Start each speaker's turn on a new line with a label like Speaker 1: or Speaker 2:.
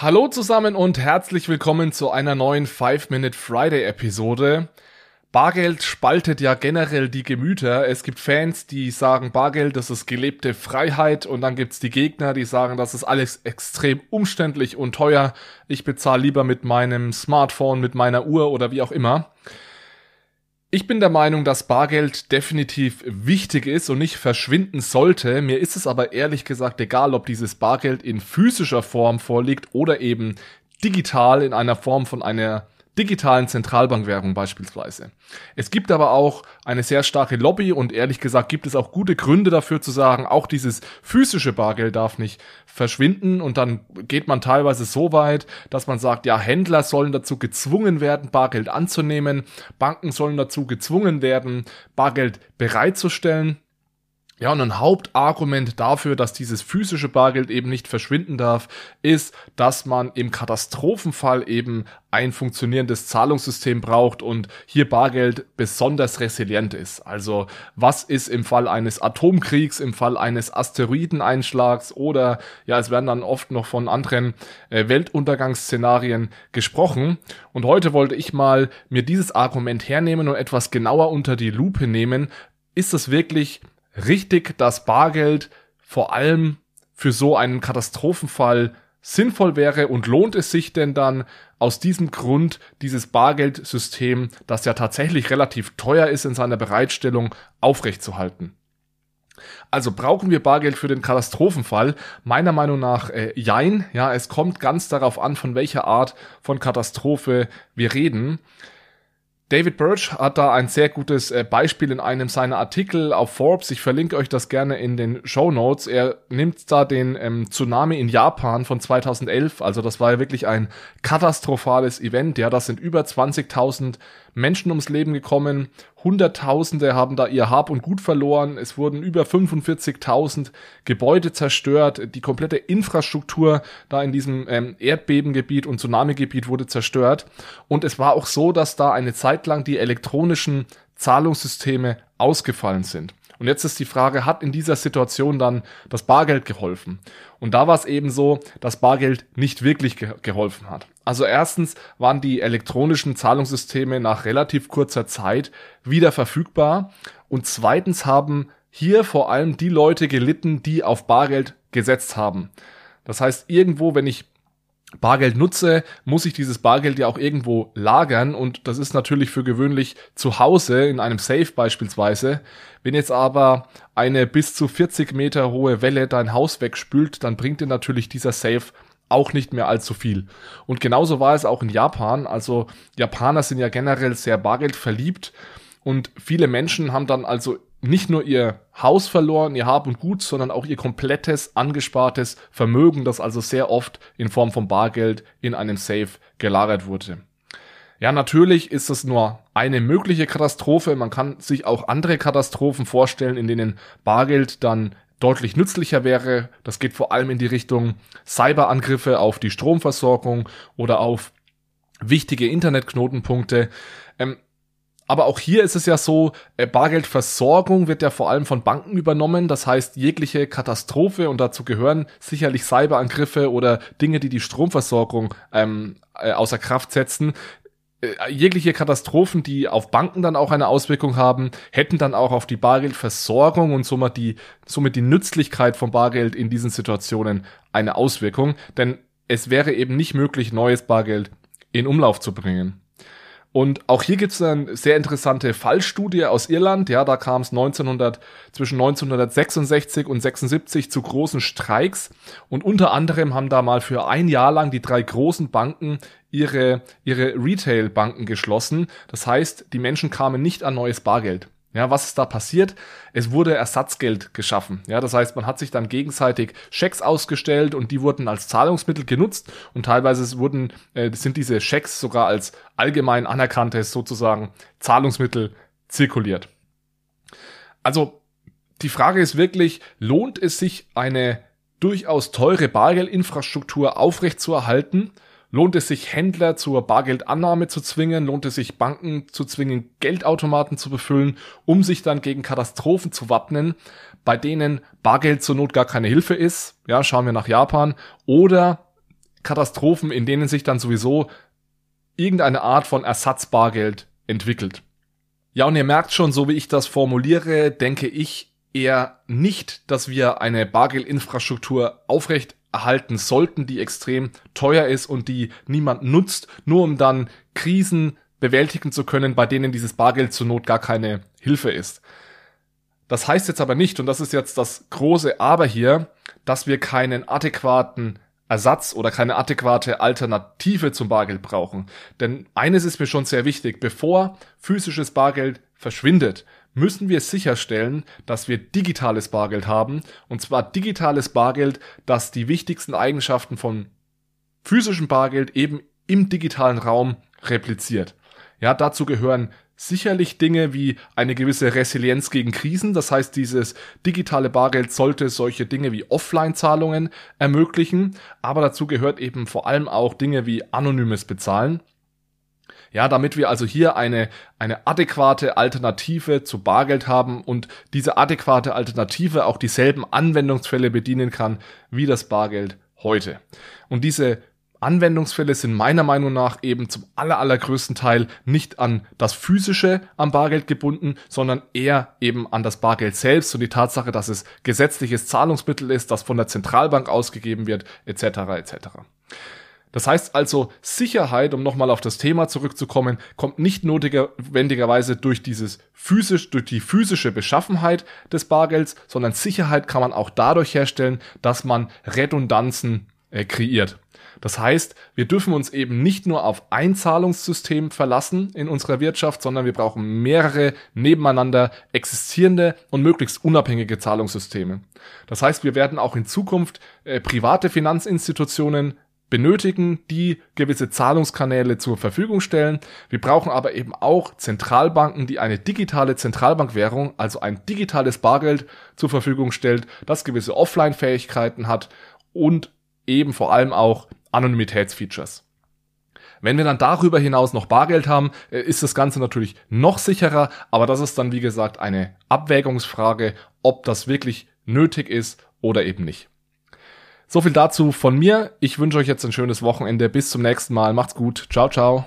Speaker 1: Hallo zusammen und herzlich willkommen zu einer neuen 5-Minute Friday Episode. Bargeld spaltet ja generell die Gemüter. Es gibt Fans, die sagen, Bargeld, das ist gelebte Freiheit und dann gibt's die Gegner, die sagen, das ist alles extrem umständlich und teuer. Ich bezahle lieber mit meinem Smartphone, mit meiner Uhr oder wie auch immer. Ich bin der Meinung, dass Bargeld definitiv wichtig ist und nicht verschwinden sollte. Mir ist es aber ehrlich gesagt egal, ob dieses Bargeld in physischer Form vorliegt oder eben digital in einer Form von einer digitalen Zentralbankwährung beispielsweise. Es gibt aber auch eine sehr starke Lobby und ehrlich gesagt gibt es auch gute Gründe dafür zu sagen, auch dieses physische Bargeld darf nicht verschwinden und dann geht man teilweise so weit, dass man sagt, ja, Händler sollen dazu gezwungen werden, Bargeld anzunehmen, Banken sollen dazu gezwungen werden, Bargeld bereitzustellen. Ja, und ein Hauptargument dafür, dass dieses physische Bargeld eben nicht verschwinden darf, ist, dass man im Katastrophenfall eben ein funktionierendes Zahlungssystem braucht und hier Bargeld besonders resilient ist. Also was ist im Fall eines Atomkriegs, im Fall eines Asteroideneinschlags oder ja, es werden dann oft noch von anderen äh, Weltuntergangsszenarien gesprochen. Und heute wollte ich mal mir dieses Argument hernehmen und etwas genauer unter die Lupe nehmen. Ist es wirklich richtig, dass Bargeld vor allem für so einen Katastrophenfall sinnvoll wäre und lohnt es sich denn dann aus diesem Grund dieses Bargeldsystem, das ja tatsächlich relativ teuer ist in seiner Bereitstellung, aufrechtzuerhalten? Also brauchen wir Bargeld für den Katastrophenfall? Meiner Meinung nach äh, jein. Ja, es kommt ganz darauf an, von welcher Art von Katastrophe wir reden. David Birch hat da ein sehr gutes äh, Beispiel in einem seiner Artikel auf Forbes. Ich verlinke euch das gerne in den Show Notes. Er nimmt da den ähm, Tsunami in Japan von 2011. Also das war ja wirklich ein katastrophales Event. Ja, das sind über 20.000 Menschen ums Leben gekommen. Hunderttausende haben da ihr Hab und Gut verloren. Es wurden über 45.000 Gebäude zerstört. Die komplette Infrastruktur da in diesem ähm, Erdbebengebiet und Tsunamigebiet wurde zerstört. Und es war auch so, dass da eine Zeit lang die elektronischen Zahlungssysteme ausgefallen sind. Und jetzt ist die Frage, hat in dieser Situation dann das Bargeld geholfen? Und da war es eben so, dass Bargeld nicht wirklich ge geholfen hat. Also erstens waren die elektronischen Zahlungssysteme nach relativ kurzer Zeit wieder verfügbar und zweitens haben hier vor allem die Leute gelitten, die auf Bargeld gesetzt haben. Das heißt, irgendwo, wenn ich Bargeld nutze, muss ich dieses Bargeld ja auch irgendwo lagern und das ist natürlich für gewöhnlich zu Hause in einem Safe beispielsweise. Wenn jetzt aber eine bis zu 40 Meter hohe Welle dein Haus wegspült, dann bringt dir natürlich dieser Safe auch nicht mehr allzu viel. Und genauso war es auch in Japan. Also Japaner sind ja generell sehr Bargeld verliebt und viele Menschen haben dann also nicht nur ihr Haus verloren, ihr Hab und Gut, sondern auch ihr komplettes angespartes Vermögen, das also sehr oft in Form von Bargeld in einem Safe gelagert wurde. Ja, natürlich ist es nur eine mögliche Katastrophe. Man kann sich auch andere Katastrophen vorstellen, in denen Bargeld dann deutlich nützlicher wäre. Das geht vor allem in die Richtung Cyberangriffe auf die Stromversorgung oder auf wichtige Internetknotenpunkte. Ähm, aber auch hier ist es ja so, äh, Bargeldversorgung wird ja vor allem von Banken übernommen. Das heißt, jegliche Katastrophe und dazu gehören sicherlich Cyberangriffe oder Dinge, die die Stromversorgung ähm, äh, außer Kraft setzen. Äh, jegliche Katastrophen, die auf Banken dann auch eine Auswirkung haben, hätten dann auch auf die Bargeldversorgung und somit die, somit die Nützlichkeit von Bargeld in diesen Situationen eine Auswirkung. Denn es wäre eben nicht möglich, neues Bargeld in Umlauf zu bringen. Und auch hier gibt es eine sehr interessante Fallstudie aus Irland. Ja, da kam es 1900, zwischen 1966 und 76 zu großen Streiks. Und unter anderem haben da mal für ein Jahr lang die drei großen Banken ihre, ihre Retail-Banken geschlossen. Das heißt, die Menschen kamen nicht an neues Bargeld. Ja, was ist da passiert? Es wurde Ersatzgeld geschaffen. Ja, das heißt, man hat sich dann gegenseitig Schecks ausgestellt und die wurden als Zahlungsmittel genutzt und teilweise wurden, äh, sind diese Schecks sogar als allgemein anerkanntes sozusagen Zahlungsmittel zirkuliert. Also, die Frage ist wirklich, lohnt es sich eine durchaus teure Bargeldinfrastruktur aufrechtzuerhalten Lohnt es sich, Händler zur Bargeldannahme zu zwingen? Lohnt es sich, Banken zu zwingen, Geldautomaten zu befüllen, um sich dann gegen Katastrophen zu wappnen, bei denen Bargeld zur Not gar keine Hilfe ist? Ja, schauen wir nach Japan. Oder Katastrophen, in denen sich dann sowieso irgendeine Art von Ersatzbargeld entwickelt. Ja, und ihr merkt schon, so wie ich das formuliere, denke ich eher nicht, dass wir eine Bargeldinfrastruktur aufrecht erhalten sollten, die extrem teuer ist und die niemand nutzt, nur um dann Krisen bewältigen zu können, bei denen dieses Bargeld zur Not gar keine Hilfe ist. Das heißt jetzt aber nicht, und das ist jetzt das große Aber hier, dass wir keinen adäquaten Ersatz oder keine adäquate Alternative zum Bargeld brauchen. Denn eines ist mir schon sehr wichtig, bevor physisches Bargeld verschwindet, müssen wir sicherstellen, dass wir digitales Bargeld haben. Und zwar digitales Bargeld, das die wichtigsten Eigenschaften von physischem Bargeld eben im digitalen Raum repliziert. Ja, dazu gehören sicherlich Dinge wie eine gewisse Resilienz gegen Krisen. Das heißt, dieses digitale Bargeld sollte solche Dinge wie Offline-Zahlungen ermöglichen. Aber dazu gehört eben vor allem auch Dinge wie anonymes Bezahlen. Ja, damit wir also hier eine, eine adäquate Alternative zu Bargeld haben und diese adäquate Alternative auch dieselben Anwendungsfälle bedienen kann wie das Bargeld heute. Und diese Anwendungsfälle sind meiner Meinung nach eben zum aller, allergrößten Teil nicht an das physische am Bargeld gebunden, sondern eher eben an das Bargeld selbst und die Tatsache, dass es gesetzliches Zahlungsmittel ist, das von der Zentralbank ausgegeben wird, etc. etc. Das heißt also, Sicherheit, um nochmal auf das Thema zurückzukommen, kommt nicht notwendigerweise durch dieses physisch, durch die physische Beschaffenheit des Bargelds, sondern Sicherheit kann man auch dadurch herstellen, dass man Redundanzen äh, kreiert. Das heißt, wir dürfen uns eben nicht nur auf ein Zahlungssystem verlassen in unserer Wirtschaft, sondern wir brauchen mehrere nebeneinander existierende und möglichst unabhängige Zahlungssysteme. Das heißt, wir werden auch in Zukunft äh, private Finanzinstitutionen benötigen, die gewisse Zahlungskanäle zur Verfügung stellen. Wir brauchen aber eben auch Zentralbanken, die eine digitale Zentralbankwährung, also ein digitales Bargeld zur Verfügung stellt, das gewisse Offline-Fähigkeiten hat und eben vor allem auch Anonymitätsfeatures. Wenn wir dann darüber hinaus noch Bargeld haben, äh, ist das Ganze natürlich noch sicherer, aber das ist dann wie gesagt eine Abwägungsfrage, ob das wirklich nötig ist oder eben nicht. So viel dazu von mir. Ich wünsche euch jetzt ein schönes Wochenende. Bis zum nächsten Mal. Macht's gut. Ciao, ciao.